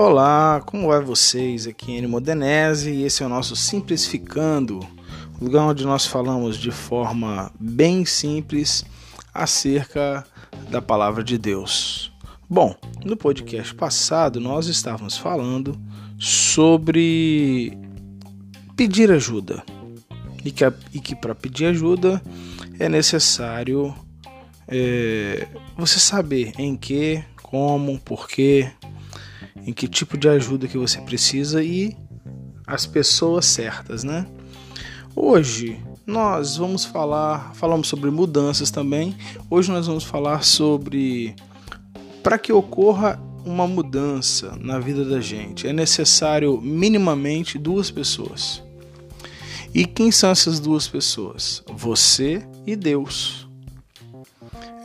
Olá, como vai vocês? Aqui é Enio Modenese e esse é o nosso Simplificando, lugar onde nós falamos de forma bem simples acerca da palavra de Deus. Bom, no podcast passado nós estávamos falando sobre pedir ajuda e que, que para pedir ajuda é necessário é, você saber em que, como, porquê, em que tipo de ajuda que você precisa e as pessoas certas, né? Hoje nós vamos falar, falamos sobre mudanças também. Hoje nós vamos falar sobre para que ocorra uma mudança na vida da gente, é necessário minimamente duas pessoas. E quem são essas duas pessoas? Você e Deus.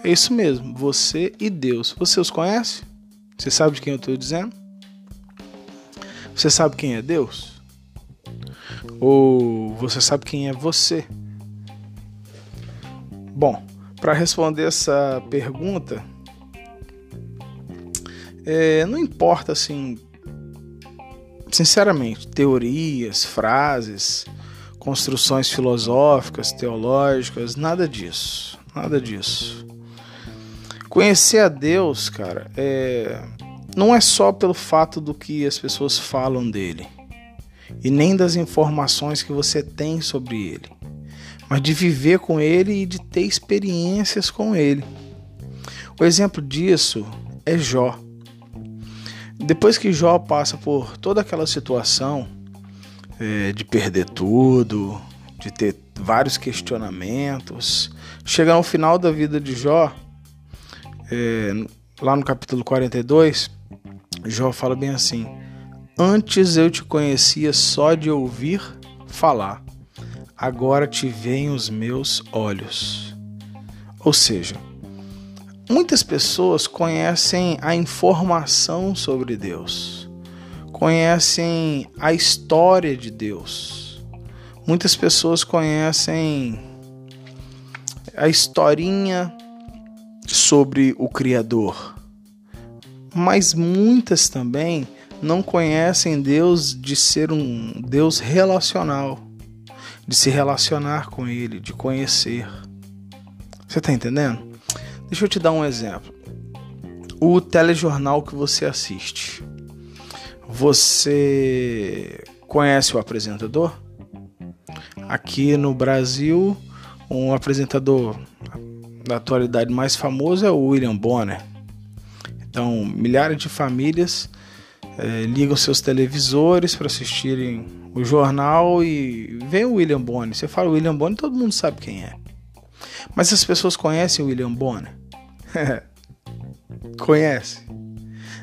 É isso mesmo, você e Deus. Você os conhece? Você sabe de quem eu estou dizendo? Você sabe quem é Deus? Ou você sabe quem é você? Bom, para responder essa pergunta, é, não importa assim, sinceramente, teorias, frases, construções filosóficas, teológicas, nada disso, nada disso. Conhecer a Deus, cara, é, não é só pelo fato do que as pessoas falam dele e nem das informações que você tem sobre ele, mas de viver com ele e de ter experiências com ele. O exemplo disso é Jó. Depois que Jó passa por toda aquela situação é, de perder tudo, de ter vários questionamentos, chega no final da vida de Jó, é, lá no capítulo 42, Jó fala bem assim: Antes eu te conhecia só de ouvir falar, agora te veem os meus olhos. Ou seja, muitas pessoas conhecem a informação sobre Deus, conhecem a história de Deus. Muitas pessoas conhecem a historinha sobre o Criador mas muitas também não conhecem Deus de ser um Deus relacional, de se relacionar com Ele, de conhecer. Você está entendendo? Deixa eu te dar um exemplo. O telejornal que você assiste. Você conhece o apresentador? Aqui no Brasil, um apresentador da atualidade mais famoso é o William Bonner. Então, milhares de famílias é, ligam seus televisores para assistirem o jornal e vem o William Bonner. Você fala William Bonner, todo mundo sabe quem é. Mas as pessoas conhecem o William Bonner? Conhece?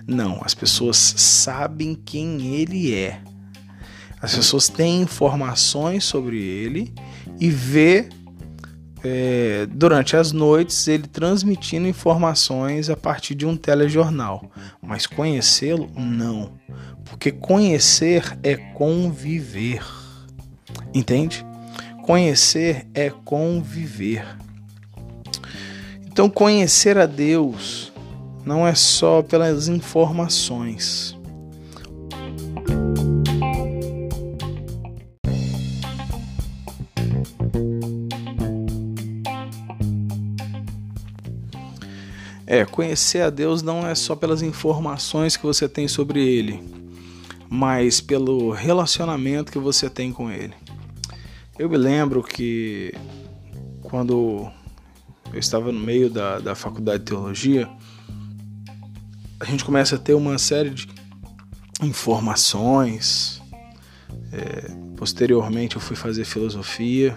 Não, as pessoas sabem quem ele é. As pessoas têm informações sobre ele e vê é, durante as noites ele transmitindo informações a partir de um telejornal, mas conhecê-lo não, porque conhecer é conviver, entende? Conhecer é conviver. Então, conhecer a Deus não é só pelas informações É, conhecer a Deus não é só pelas informações que você tem sobre Ele, mas pelo relacionamento que você tem com Ele. Eu me lembro que quando eu estava no meio da, da faculdade de teologia, a gente começa a ter uma série de informações. É, posteriormente, eu fui fazer filosofia.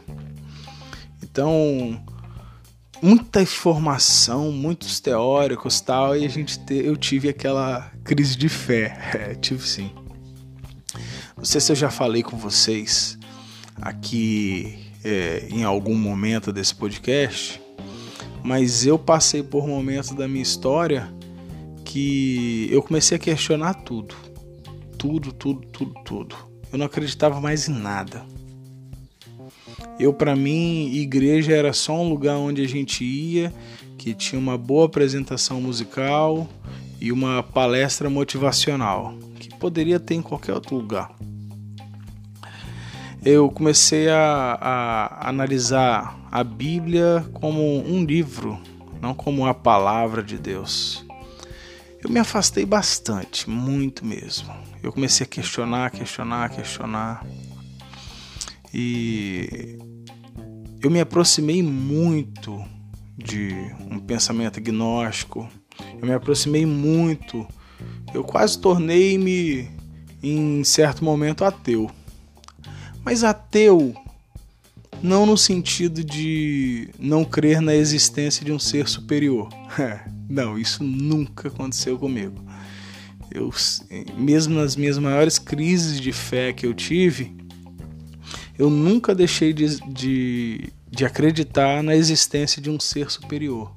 Então, muita informação, muitos teóricos tal, e a gente te, eu tive aquela crise de fé. É, tive sim. Não sei se eu já falei com vocês aqui é, em algum momento desse podcast, mas eu passei por momentos da minha história que eu comecei a questionar tudo. Tudo, tudo, tudo, tudo. Eu não acreditava mais em nada. Eu, para mim, igreja era só um lugar onde a gente ia, que tinha uma boa apresentação musical e uma palestra motivacional, que poderia ter em qualquer outro lugar. Eu comecei a, a analisar a Bíblia como um livro, não como a palavra de Deus. Eu me afastei bastante, muito mesmo. Eu comecei a questionar, questionar, questionar. E eu me aproximei muito de um pensamento agnóstico. Eu me aproximei muito. Eu quase tornei-me, em certo momento, ateu. Mas ateu não no sentido de não crer na existência de um ser superior. não, isso nunca aconteceu comigo. Eu, mesmo nas minhas maiores crises de fé que eu tive, eu nunca deixei de, de, de acreditar na existência de um ser superior.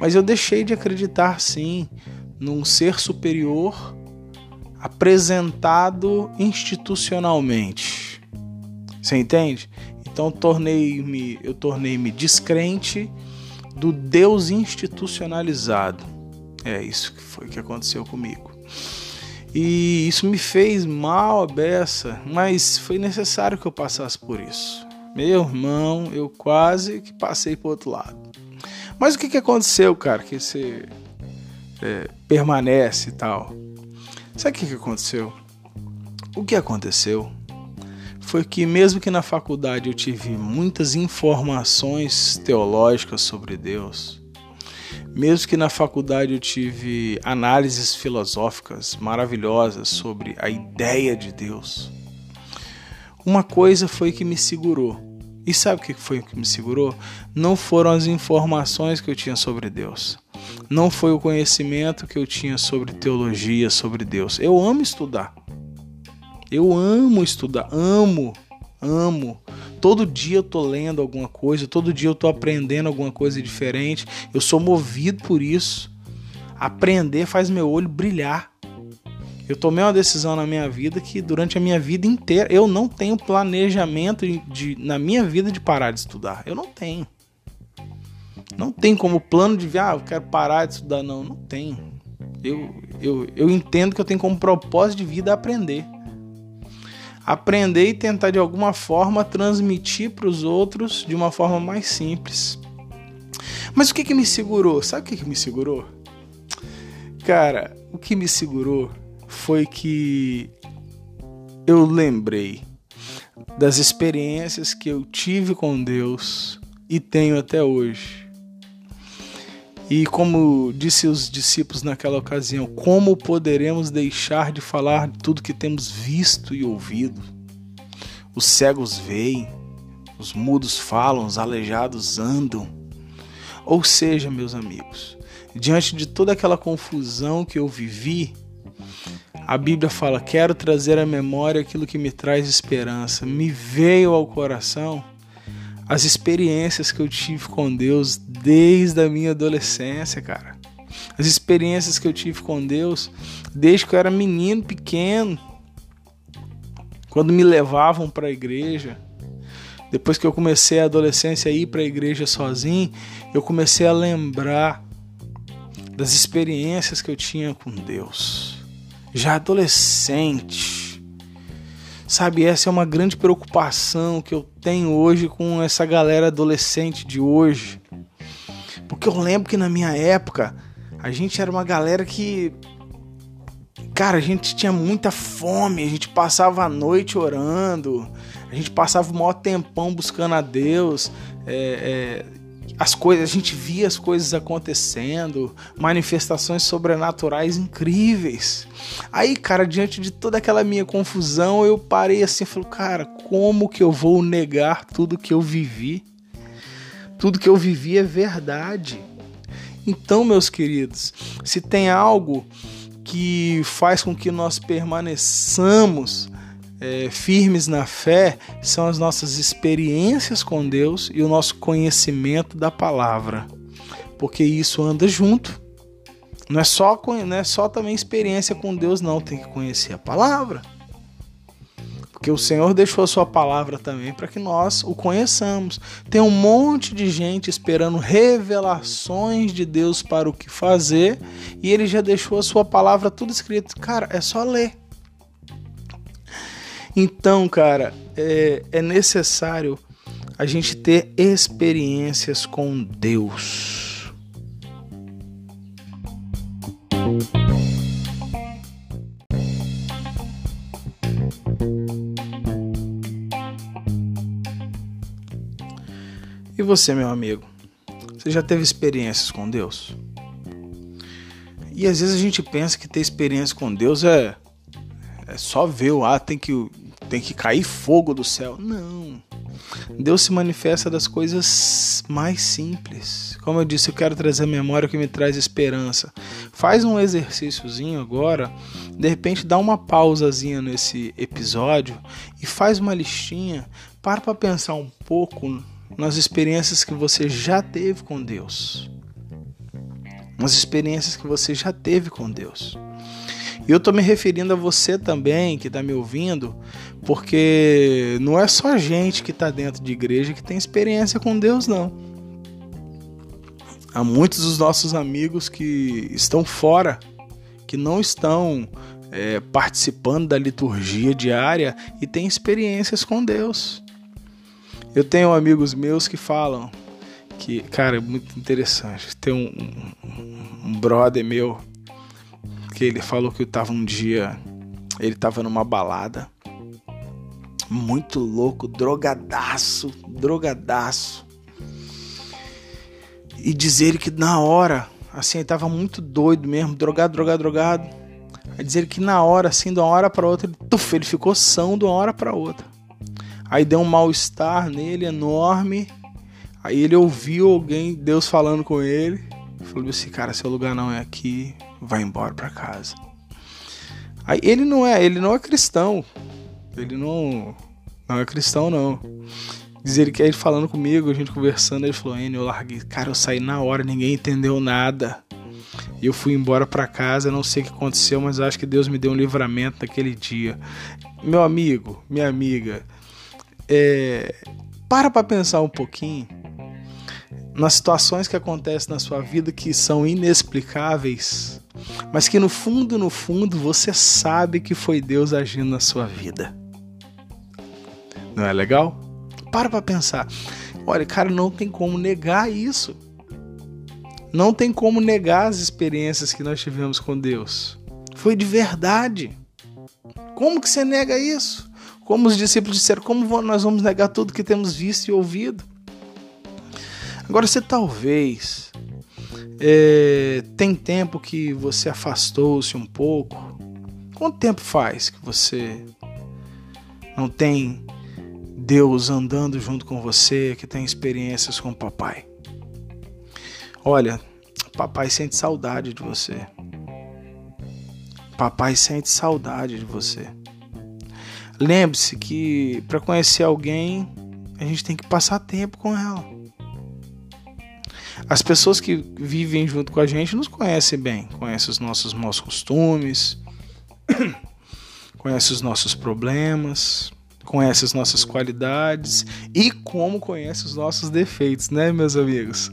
Mas eu deixei de acreditar sim num ser superior apresentado institucionalmente. Você entende? Então tornei-me, eu tornei-me descrente do Deus institucionalizado. É isso que foi que aconteceu comigo. E isso me fez mal a beça, mas foi necessário que eu passasse por isso. Meu irmão, eu quase que passei para outro lado. Mas o que, que aconteceu, cara? Que você é, permanece e tal. Sabe o que, que aconteceu? O que aconteceu foi que, mesmo que na faculdade eu tive muitas informações teológicas sobre Deus, mesmo que na faculdade eu tive análises filosóficas maravilhosas sobre a ideia de Deus, uma coisa foi que me segurou. E sabe o que foi que me segurou? Não foram as informações que eu tinha sobre Deus. Não foi o conhecimento que eu tinha sobre teologia, sobre Deus. Eu amo estudar. Eu amo estudar, amo, amo. Todo dia eu tô lendo alguma coisa, todo dia eu tô aprendendo alguma coisa diferente. Eu sou movido por isso. Aprender faz meu olho brilhar. Eu tomei uma decisão na minha vida que durante a minha vida inteira eu não tenho planejamento de, na minha vida de parar de estudar. Eu não tenho. Não tem como plano de ah, eu quero parar de estudar. Não, não tenho. Eu, eu, eu entendo que eu tenho como propósito de vida aprender aprender e tentar de alguma forma transmitir para os outros de uma forma mais simples. Mas o que, que me segurou? Sabe o que, que me segurou? Cara, o que me segurou foi que eu lembrei das experiências que eu tive com Deus e tenho até hoje. E como disse os discípulos naquela ocasião, como poderemos deixar de falar de tudo que temos visto e ouvido? Os cegos veem, os mudos falam, os aleijados andam. Ou seja, meus amigos, diante de toda aquela confusão que eu vivi, a Bíblia fala: Quero trazer à memória aquilo que me traz esperança. Me veio ao coração as experiências que eu tive com Deus desde a minha adolescência, cara. As experiências que eu tive com Deus desde que eu era menino pequeno. Quando me levavam para a igreja. Depois que eu comecei a adolescência a ir para a igreja sozinho, eu comecei a lembrar das experiências que eu tinha com Deus. Já adolescente, Sabe, essa é uma grande preocupação que eu tenho hoje com essa galera adolescente de hoje. Porque eu lembro que na minha época a gente era uma galera que. Cara, a gente tinha muita fome, a gente passava a noite orando, a gente passava o maior tempão buscando a Deus. É, é, as coisas, a gente via as coisas acontecendo, manifestações sobrenaturais incríveis. Aí, cara, diante de toda aquela minha confusão, eu parei assim, falei, cara, como que eu vou negar tudo que eu vivi? Tudo que eu vivi é verdade. Então, meus queridos, se tem algo que faz com que nós permaneçamos é, firmes na fé são as nossas experiências com Deus e o nosso conhecimento da palavra, porque isso anda junto. Não é só não é só também experiência com Deus, não, tem que conhecer a palavra. porque o Senhor deixou a sua palavra também para que nós o conheçamos. Tem um monte de gente esperando revelações de Deus para o que fazer e ele já deixou a sua palavra tudo escrito. Cara, é só ler. Então, cara, é, é necessário a gente ter experiências com Deus. E você, meu amigo? Você já teve experiências com Deus? E às vezes a gente pensa que ter experiência com Deus é, é só ver o ah, tem que tem que cair fogo do céu. Não. Deus se manifesta das coisas mais simples. Como eu disse, eu quero trazer a memória que me traz esperança. Faz um exercíciozinho agora, de repente dá uma pausazinha nesse episódio e faz uma listinha. Para para pensar um pouco nas experiências que você já teve com Deus. Nas experiências que você já teve com Deus. Eu estou me referindo a você também que está me ouvindo, porque não é só gente que está dentro de igreja que tem experiência com Deus, não. Há muitos dos nossos amigos que estão fora, que não estão é, participando da liturgia diária e têm experiências com Deus. Eu tenho amigos meus que falam que, cara, é muito interessante. Tem um, um, um brother meu que ele falou que estava um dia, ele estava numa balada, muito louco, drogadaço, drogadaço. E dizer que na hora, assim, ele tava muito doido mesmo, drogado, drogado, drogado. Aí dizer que na hora, assim, de uma hora para outra, ele, tuf, ele ficou são de uma hora para outra. Aí deu um mal-estar nele enorme. Aí ele ouviu alguém, Deus falando com ele. Falou assim, cara, seu lugar não é aqui vai embora para casa. Aí ele não é, ele não é cristão. Ele não não é cristão não. Ele que ele falando comigo, a gente conversando, ele falou: "Enio, eu larguei, cara, eu saí na hora, ninguém entendeu nada". Eu fui embora para casa, não sei o que aconteceu, mas acho que Deus me deu um livramento naquele dia. Meu amigo, minha amiga, é, para para pensar um pouquinho nas situações que acontecem na sua vida que são inexplicáveis, mas que no fundo, no fundo, você sabe que foi Deus agindo na sua vida. Não é legal? Para para pensar. Olha, cara, não tem como negar isso. Não tem como negar as experiências que nós tivemos com Deus. Foi de verdade. Como que você nega isso? Como os discípulos disseram, como nós vamos negar tudo que temos visto e ouvido? Agora, você talvez é, tem tempo que você afastou-se um pouco. Quanto tempo faz que você não tem Deus andando junto com você, que tem experiências com o papai? Olha, papai sente saudade de você. Papai sente saudade de você. Lembre-se que para conhecer alguém, a gente tem que passar tempo com ela. As pessoas que vivem junto com a gente nos conhecem bem, conhecem os nossos maus costumes, conhecem os nossos problemas, conhecem as nossas qualidades e como conhece os nossos defeitos, né, meus amigos?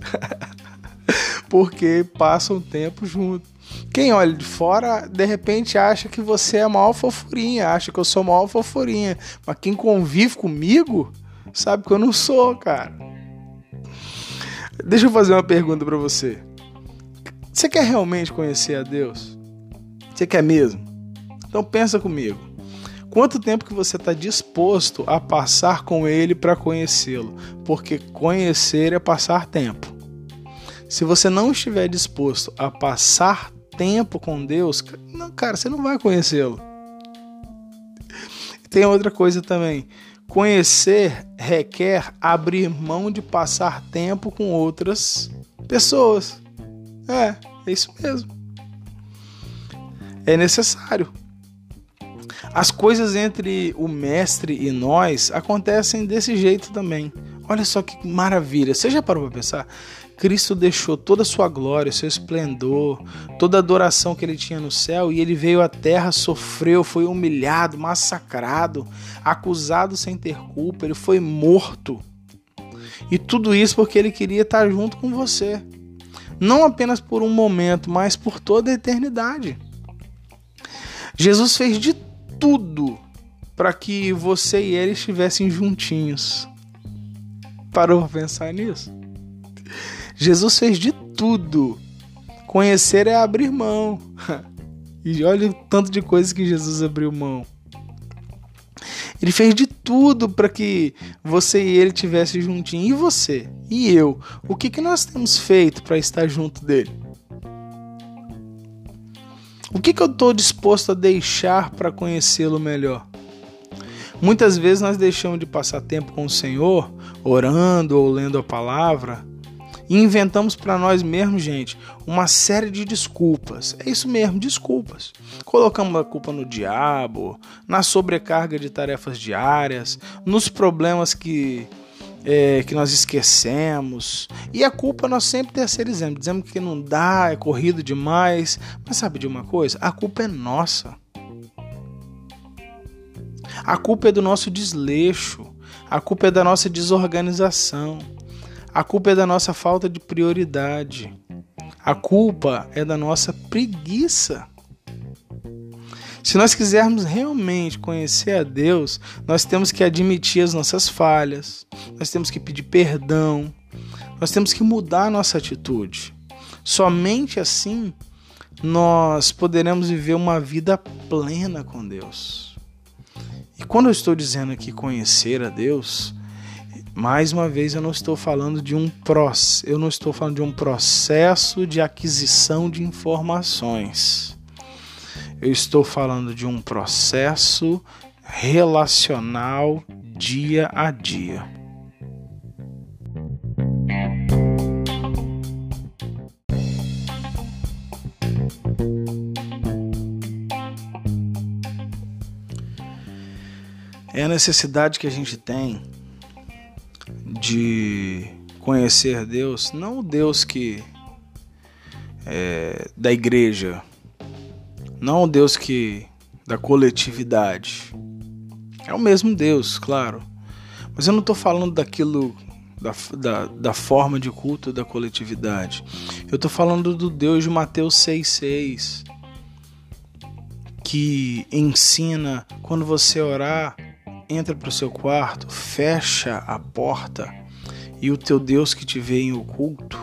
Porque passam tempo junto. Quem olha de fora, de repente acha que você é a maior fofurinha, acha que eu sou a maior fofurinha. Mas quem convive comigo sabe que eu não sou, cara. Deixa eu fazer uma pergunta para você. Você quer realmente conhecer a Deus? Você quer mesmo? Então pensa comigo. Quanto tempo que você está disposto a passar com Ele para conhecê-lo? Porque conhecer é passar tempo. Se você não estiver disposto a passar tempo com Deus, não, cara, você não vai conhecê-lo. Tem outra coisa também. Conhecer requer abrir mão de passar tempo com outras pessoas. É, é isso mesmo. É necessário. As coisas entre o mestre e nós acontecem desse jeito também. Olha só que maravilha. Você já parou para pensar? Cristo deixou toda a sua glória, seu esplendor, toda a adoração que ele tinha no céu e ele veio à terra, sofreu, foi humilhado, massacrado, acusado sem ter culpa, ele foi morto. E tudo isso porque ele queria estar junto com você. Não apenas por um momento, mas por toda a eternidade. Jesus fez de tudo para que você e ele estivessem juntinhos. Parou para pensar nisso? Jesus fez de tudo. Conhecer é abrir mão. E olha o tanto de coisas que Jesus abriu mão. Ele fez de tudo para que você e ele tivessem juntinho. E você? E eu? O que, que nós temos feito para estar junto dele? O que, que eu estou disposto a deixar para conhecê-lo melhor? Muitas vezes nós deixamos de passar tempo com o Senhor, orando ou lendo a palavra, e inventamos para nós mesmos, gente, uma série de desculpas. É isso mesmo, desculpas. Colocamos a culpa no diabo, na sobrecarga de tarefas diárias, nos problemas que é, que nós esquecemos. E a culpa nós sempre terceirizamos, dizemos que não dá, é corrido demais. Mas sabe de uma coisa? A culpa é nossa. A culpa é do nosso desleixo. A culpa é da nossa desorganização. A culpa é da nossa falta de prioridade. A culpa é da nossa preguiça. Se nós quisermos realmente conhecer a Deus, nós temos que admitir as nossas falhas, nós temos que pedir perdão, nós temos que mudar nossa atitude. Somente assim nós poderemos viver uma vida plena com Deus. E quando eu estou dizendo aqui conhecer a Deus, mais uma vez eu não estou falando de um processo, eu não estou falando de um processo de aquisição de informações. Eu estou falando de um processo relacional dia a dia. É a necessidade que a gente tem de conhecer Deus, não o Deus que é, da igreja, não o Deus que da coletividade. É o mesmo Deus, claro. Mas eu não estou falando daquilo da, da, da, forma de culto da coletividade. Eu estou falando do Deus de Mateus 6,6 que ensina quando você orar entra para o seu quarto, fecha a porta e o teu Deus que te vê em oculto,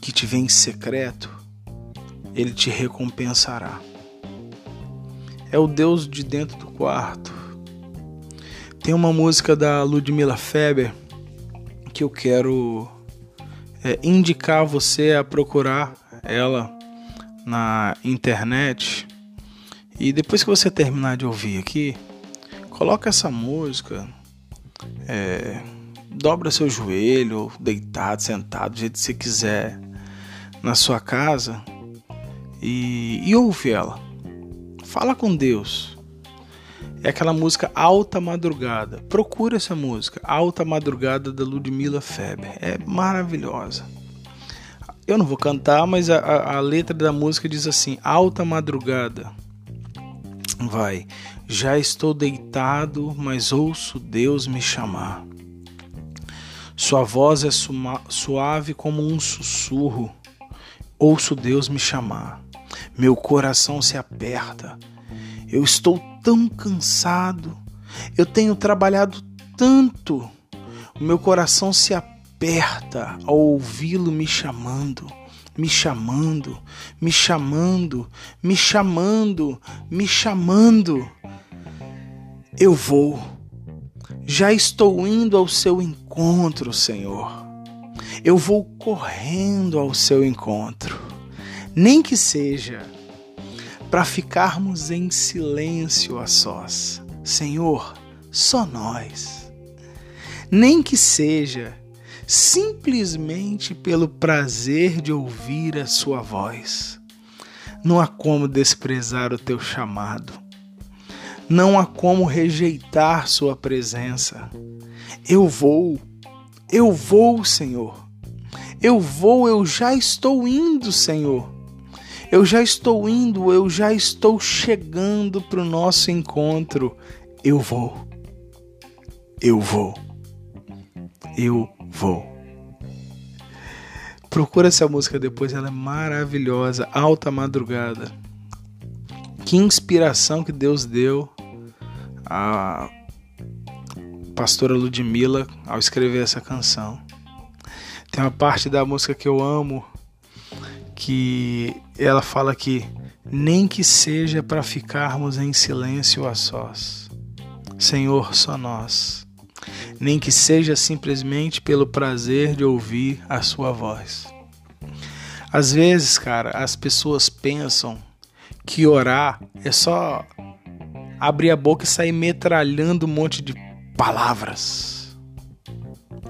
que te vê em secreto, ele te recompensará. É o Deus de dentro do quarto. Tem uma música da Ludmilla Feber que eu quero é, indicar você a procurar ela na internet. E depois que você terminar de ouvir aqui, Coloca essa música, é, dobra seu joelho, deitado, sentado, do jeito que você quiser, na sua casa e, e ouve ela. Fala com Deus. É aquela música Alta Madrugada. Procura essa música, Alta Madrugada da Ludmilla Feber. É maravilhosa. Eu não vou cantar, mas a, a, a letra da música diz assim: Alta Madrugada. Vai. Já estou deitado, mas ouço Deus me chamar. Sua voz é suave como um sussurro. Ouço Deus me chamar. Meu coração se aperta. Eu estou tão cansado. Eu tenho trabalhado tanto. O meu coração se aperta ao ouvi-lo me chamando me chamando, me chamando, me chamando, me chamando. Eu vou. Já estou indo ao seu encontro, Senhor. Eu vou correndo ao seu encontro. Nem que seja para ficarmos em silêncio a sós. Senhor, só nós. Nem que seja simplesmente pelo prazer de ouvir a sua voz. Não há como desprezar o teu chamado. Não há como rejeitar sua presença. Eu vou, eu vou, Senhor. Eu vou, eu já estou indo, Senhor. Eu já estou indo, eu já estou chegando para o nosso encontro. Eu vou, eu vou, eu vou. Procura essa música depois, ela é maravilhosa. Alta Madrugada. Que inspiração que Deus deu a pastora Ludmilla ao escrever essa canção. Tem uma parte da música que eu amo que ela fala que nem que seja para ficarmos em silêncio a sós. Senhor, só nós nem que seja simplesmente pelo prazer de ouvir a sua voz. Às vezes, cara, as pessoas pensam que orar é só abrir a boca e sair metralhando um monte de palavras.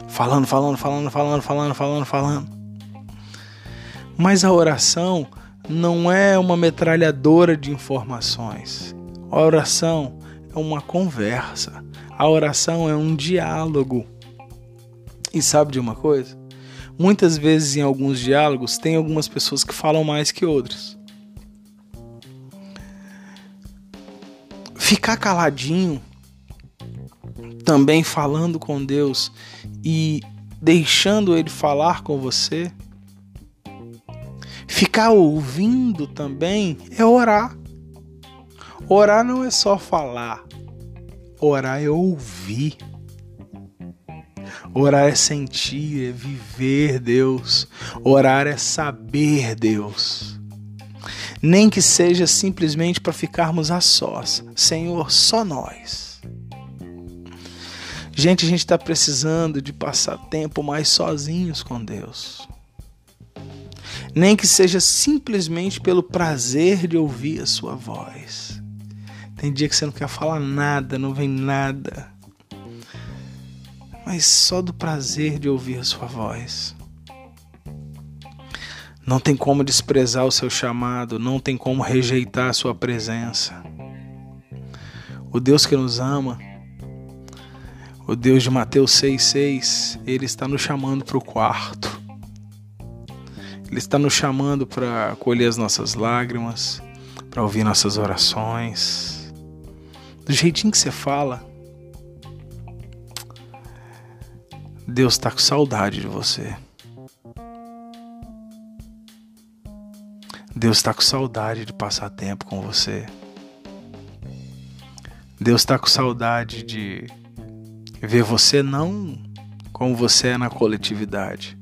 Falando, falando, falando, falando, falando, falando, falando. Mas a oração não é uma metralhadora de informações. A oração é uma conversa. A oração é um diálogo. E sabe de uma coisa? Muitas vezes em alguns diálogos tem algumas pessoas que falam mais que outras. Ficar caladinho, também falando com Deus e deixando Ele falar com você, ficar ouvindo também é orar. Orar não é só falar, Orar é ouvir. Orar é sentir, é viver Deus. Orar é saber Deus. Nem que seja simplesmente para ficarmos a sós. Senhor, só nós. Gente, a gente está precisando de passar tempo mais sozinhos com Deus. Nem que seja simplesmente pelo prazer de ouvir a Sua voz. Tem dia que você não quer falar nada, não vem nada. Mas só do prazer de ouvir a sua voz. Não tem como desprezar o seu chamado, não tem como rejeitar a sua presença. O Deus que nos ama, o Deus de Mateus 6,6, Ele está nos chamando para o quarto. Ele está nos chamando para colher as nossas lágrimas, para ouvir nossas orações do jeitinho que você fala, Deus está com saudade de você. Deus está com saudade de passar tempo com você. Deus está com saudade de ver você não como você é na coletividade,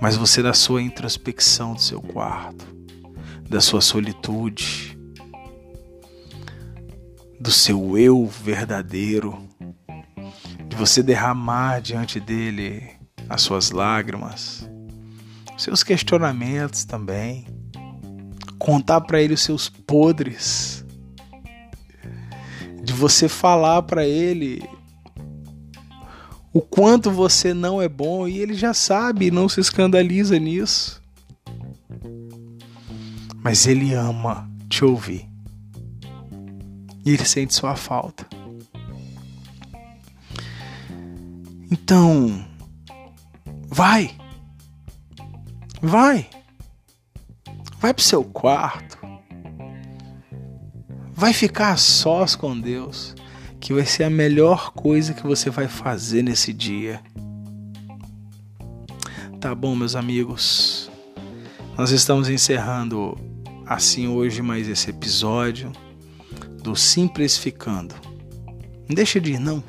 mas você da sua introspecção do seu quarto, da sua solitude, do seu eu verdadeiro, de você derramar diante dele as suas lágrimas, seus questionamentos também, contar para ele os seus podres, de você falar para ele o quanto você não é bom e ele já sabe, não se escandaliza nisso. Mas ele ama te ouvir e ele sente sua falta. Então, vai, vai, vai pro seu quarto, vai ficar a sós com Deus, que vai ser a melhor coisa que você vai fazer nesse dia. Tá bom, meus amigos, nós estamos encerrando assim hoje mais esse episódio do simplificando. Não deixa de ir, não.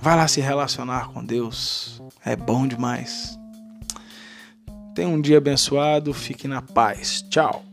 Vai lá se relacionar com Deus. É bom demais. Tenha um dia abençoado. Fique na paz. Tchau.